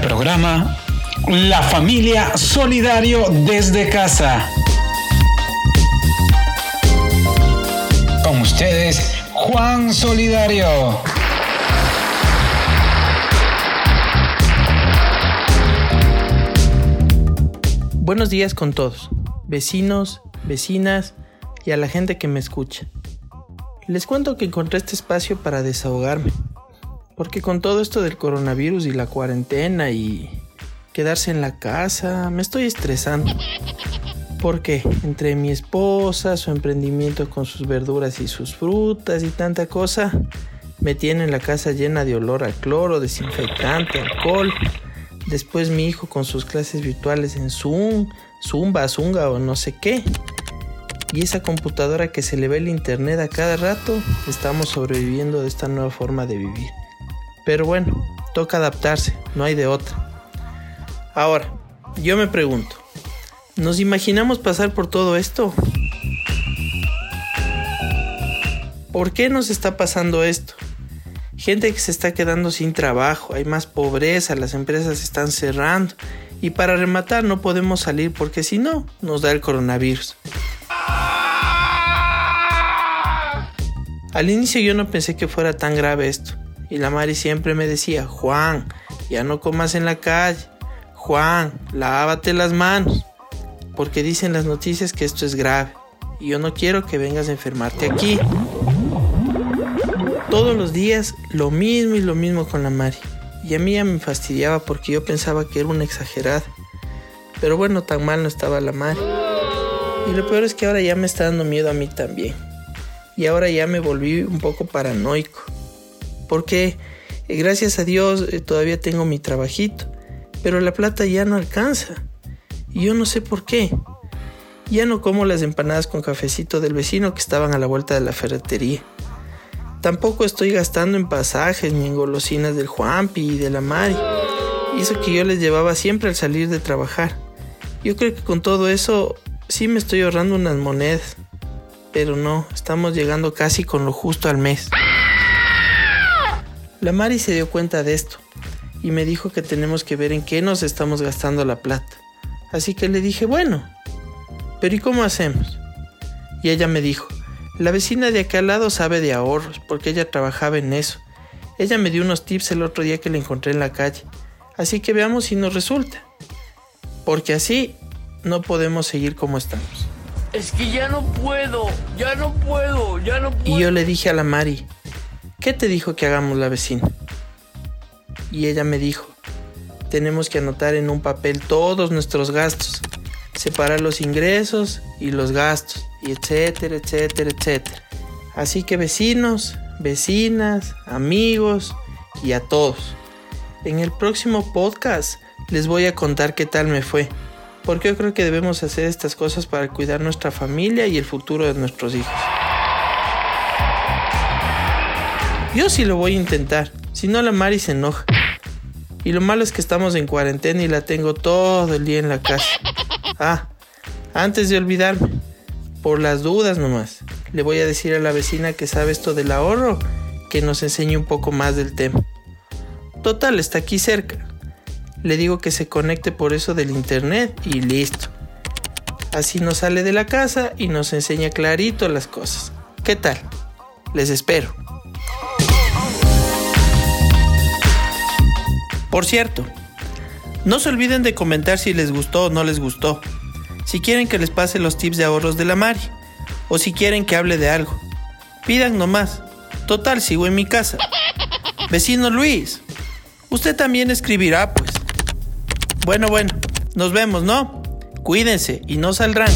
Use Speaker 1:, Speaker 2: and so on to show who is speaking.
Speaker 1: programa La familia Solidario desde casa. Con ustedes, Juan Solidario.
Speaker 2: Buenos días con todos, vecinos, vecinas y a la gente que me escucha. Les cuento que encontré este espacio para desahogarme, porque con todo esto del coronavirus y la cuarentena y quedarse en la casa, me estoy estresando. Porque entre mi esposa, su emprendimiento con sus verduras y sus frutas y tanta cosa, me tiene la casa llena de olor a cloro, desinfectante, alcohol Después mi hijo con sus clases virtuales en Zoom, Zumba, Zunga o no sé qué. Y esa computadora que se le ve el internet a cada rato, estamos sobreviviendo de esta nueva forma de vivir. Pero bueno, toca adaptarse, no hay de otra. Ahora, yo me pregunto, ¿nos imaginamos pasar por todo esto? ¿Por qué nos está pasando esto? gente que se está quedando sin trabajo, hay más pobreza, las empresas están cerrando y para rematar no podemos salir porque si no nos da el coronavirus. Al inicio yo no pensé que fuera tan grave esto y la Mari siempre me decía, Juan, ya no comas en la calle, Juan, lávate las manos, porque dicen las noticias que esto es grave y yo no quiero que vengas a enfermarte aquí. Todos los días lo mismo y lo mismo con la Mari. Y a mí ya me fastidiaba porque yo pensaba que era una exagerada. Pero bueno, tan mal no estaba la Mari. Y lo peor es que ahora ya me está dando miedo a mí también. Y ahora ya me volví un poco paranoico. Porque eh, gracias a Dios eh, todavía tengo mi trabajito. Pero la plata ya no alcanza. Y yo no sé por qué. Ya no como las empanadas con cafecito del vecino que estaban a la vuelta de la ferretería. Tampoco estoy gastando en pasajes ni en golosinas del Juanpi y de la Mari. Eso que yo les llevaba siempre al salir de trabajar. Yo creo que con todo eso sí me estoy ahorrando unas monedas. Pero no, estamos llegando casi con lo justo al mes. La Mari se dio cuenta de esto y me dijo que tenemos que ver en qué nos estamos gastando la plata. Así que le dije, bueno, pero ¿y cómo hacemos? Y ella me dijo, la vecina de acá al lado sabe de ahorros porque ella trabajaba en eso. Ella me dio unos tips el otro día que la encontré en la calle. Así que veamos si nos resulta. Porque así no podemos seguir como estamos.
Speaker 3: Es que ya no puedo, ya no puedo, ya no puedo.
Speaker 2: Y yo le dije a la Mari, ¿qué te dijo que hagamos la vecina? Y ella me dijo, tenemos que anotar en un papel todos nuestros gastos, separar los ingresos y los gastos y etcétera, etcétera, etcétera. Así que vecinos, vecinas, amigos y a todos. En el próximo podcast les voy a contar qué tal me fue, porque yo creo que debemos hacer estas cosas para cuidar nuestra familia y el futuro de nuestros hijos. Yo sí lo voy a intentar, si no la Mari se enoja. Y lo malo es que estamos en cuarentena y la tengo todo el día en la casa. Ah, antes de olvidarme, por las dudas nomás. Le voy a decir a la vecina que sabe esto del ahorro, que nos enseñe un poco más del tema. Total, está aquí cerca. Le digo que se conecte por eso del internet y listo. Así nos sale de la casa y nos enseña clarito las cosas. ¿Qué tal? Les espero. Por cierto, no se olviden de comentar si les gustó o no les gustó si quieren que les pase los tips de ahorros de la Mari, o si quieren que hable de algo. Pidan nomás. Total, sigo en mi casa. Vecino Luis, usted también escribirá, pues. Bueno, bueno, nos vemos, ¿no? Cuídense y no saldrán.